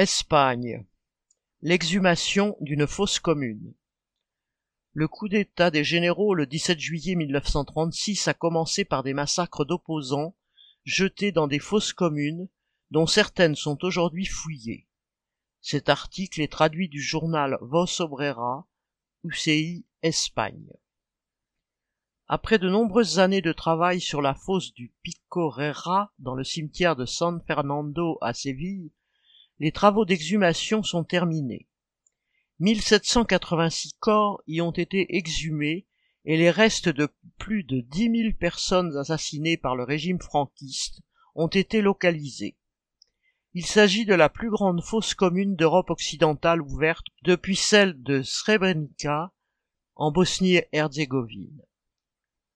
Espagne. L'exhumation d'une fosse commune. Le coup d'État des généraux le 17 juillet 1936 a commencé par des massacres d'opposants jetés dans des fosses communes dont certaines sont aujourd'hui fouillées. Cet article est traduit du journal Vos Obrera, UCI Espagne. Après de nombreuses années de travail sur la fosse du Picorera dans le cimetière de San Fernando à Séville, les travaux d'exhumation sont terminés. 1786 corps y ont été exhumés et les restes de plus de dix mille personnes assassinées par le régime franquiste ont été localisés. Il s'agit de la plus grande fosse commune d'Europe occidentale ouverte depuis celle de Srebrenica en Bosnie-Herzégovine.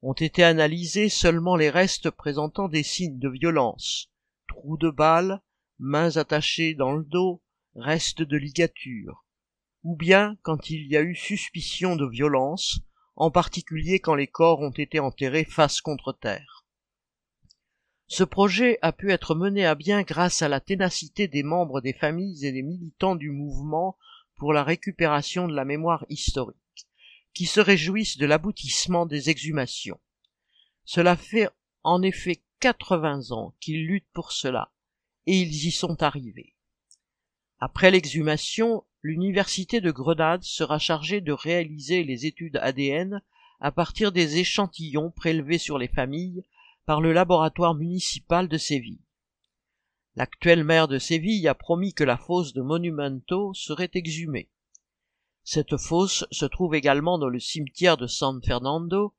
Ont été analysés seulement les restes présentant des signes de violence, trous de balles, mains attachées dans le dos, restes de ligature, ou bien quand il y a eu suspicion de violence, en particulier quand les corps ont été enterrés face contre terre. Ce projet a pu être mené à bien grâce à la ténacité des membres des familles et des militants du mouvement pour la récupération de la mémoire historique, qui se réjouissent de l'aboutissement des exhumations. Cela fait en effet quatre-vingts ans qu'ils luttent pour cela, et ils y sont arrivés. Après l'exhumation, l'université de Grenade sera chargée de réaliser les études ADN à partir des échantillons prélevés sur les familles par le laboratoire municipal de Séville. L'actuel maire de Séville a promis que la fosse de Monumento serait exhumée. Cette fosse se trouve également dans le cimetière de San Fernando,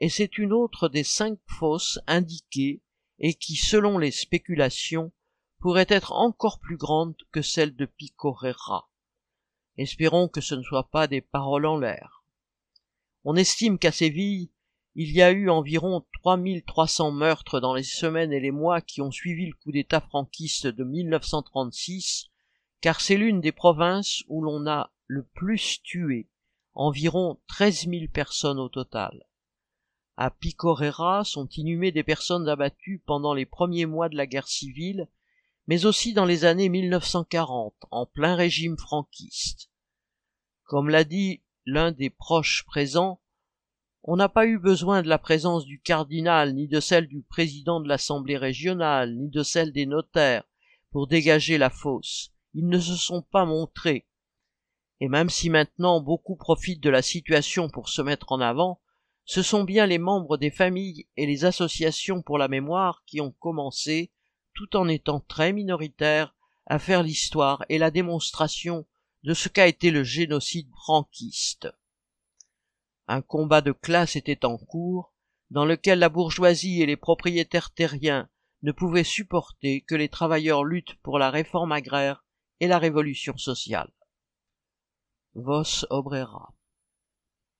et c'est une autre des cinq fosses indiquées et qui, selon les spéculations, pourrait être encore plus grande que celle de Picorera. Espérons que ce ne soit pas des paroles en l'air. On estime qu'à Séville, il y a eu environ 3300 meurtres dans les semaines et les mois qui ont suivi le coup d'État franquiste de 1936, car c'est l'une des provinces où l'on a le plus tué, environ 13 000 personnes au total. À Picorera sont inhumées des personnes abattues pendant les premiers mois de la guerre civile mais aussi dans les années 1940, en plein régime franquiste. Comme l'a dit l'un des proches présents, on n'a pas eu besoin de la présence du cardinal, ni de celle du président de l'Assemblée régionale, ni de celle des notaires, pour dégager la fosse. Ils ne se sont pas montrés. Et même si maintenant beaucoup profitent de la situation pour se mettre en avant, ce sont bien les membres des familles et les associations pour la mémoire qui ont commencé tout en étant très minoritaire, à faire l'histoire et la démonstration de ce qu'a été le génocide franquiste. Un combat de classe était en cours, dans lequel la bourgeoisie et les propriétaires terriens ne pouvaient supporter que les travailleurs luttent pour la réforme agraire et la révolution sociale. Vos Obrera